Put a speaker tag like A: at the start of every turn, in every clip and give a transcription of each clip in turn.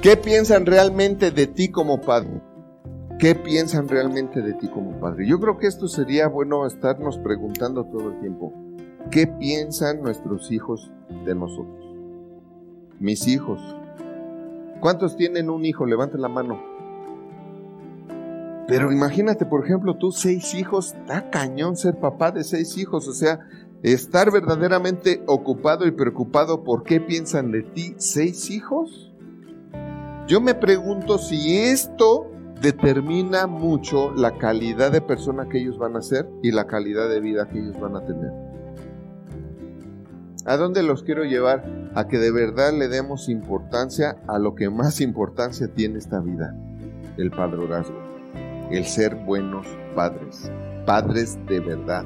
A: ¿Qué piensan realmente de ti como padre? ¿Qué piensan realmente de ti como padre? Yo creo que esto sería bueno estarnos preguntando todo el tiempo. ¿Qué piensan nuestros hijos de nosotros? Mis hijos. ¿Cuántos tienen un hijo? Levanten la mano. Pero imagínate, por ejemplo, tú seis hijos, da cañón ser papá de seis hijos, o sea, estar verdaderamente ocupado y preocupado por qué piensan de ti seis hijos. Yo me pregunto si esto determina mucho la calidad de persona que ellos van a ser y la calidad de vida que ellos van a tener. ¿A dónde los quiero llevar? A que de verdad le demos importancia a lo que más importancia tiene esta vida, el padrorazgo, el ser buenos padres, padres de verdad.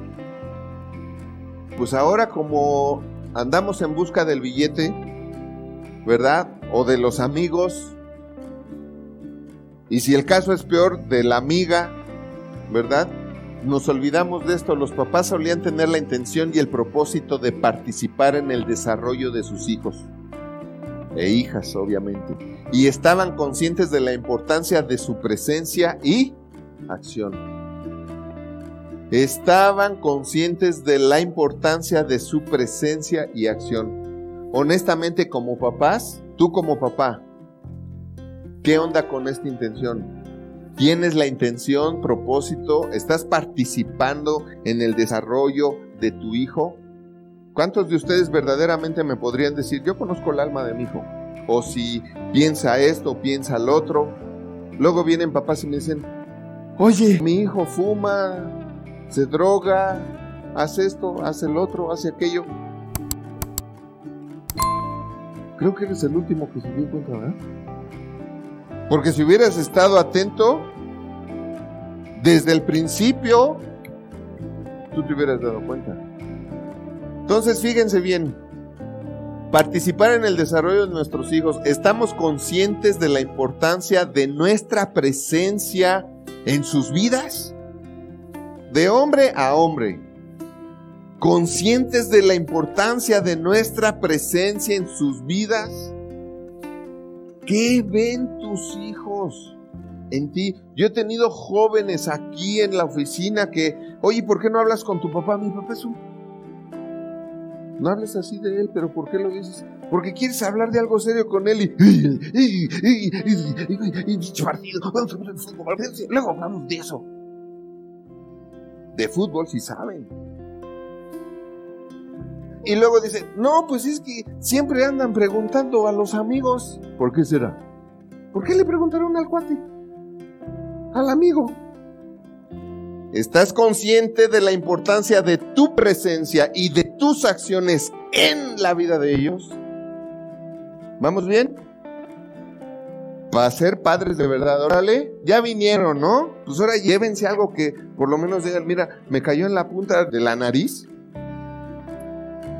A: Pues ahora como andamos en busca del billete, ¿verdad? O de los amigos, y si el caso es peor, de la amiga, ¿verdad? Nos olvidamos de esto. Los papás solían tener la intención y el propósito de participar en el desarrollo de sus hijos e hijas, obviamente. Y estaban conscientes de la importancia de su presencia y acción. Estaban conscientes de la importancia de su presencia y acción. Honestamente, como papás, tú como papá, ¿Qué onda con esta intención? ¿Tienes la intención, propósito? ¿Estás participando en el desarrollo de tu hijo? ¿Cuántos de ustedes verdaderamente me podrían decir, yo conozco el alma de mi hijo? O si piensa esto, piensa lo otro. Luego vienen papás y me dicen, oye, mi hijo fuma, se droga, hace esto, hace el otro, hace aquello. Creo que eres el último que se dio cuenta, ¿verdad? Porque si hubieras estado atento, desde el principio, tú te hubieras dado cuenta. Entonces, fíjense bien, participar en el desarrollo de nuestros hijos, estamos conscientes de la importancia de nuestra presencia en sus vidas, de hombre a hombre, conscientes de la importancia de nuestra presencia en sus vidas. ¿Qué ven tus hijos en ti? Yo he tenido jóvenes aquí en la oficina que, oye, ¿por qué no hablas con tu papá? Mi papá es un... No hables así de él, pero ¿por qué lo dices? Porque quieres hablar de algo serio con él y... Luego hablamos de eso. De fútbol, si saben. Y luego dice, no, pues es que siempre andan preguntando a los amigos. ¿Por qué será? ¿Por qué le preguntaron al cuate? Al amigo. ¿Estás consciente de la importancia de tu presencia y de tus acciones en la vida de ellos? ¿Vamos bien? Para ser padres de verdad, órale, ya vinieron, ¿no? Pues ahora llévense algo que por lo menos digan, mira, me cayó en la punta de la nariz,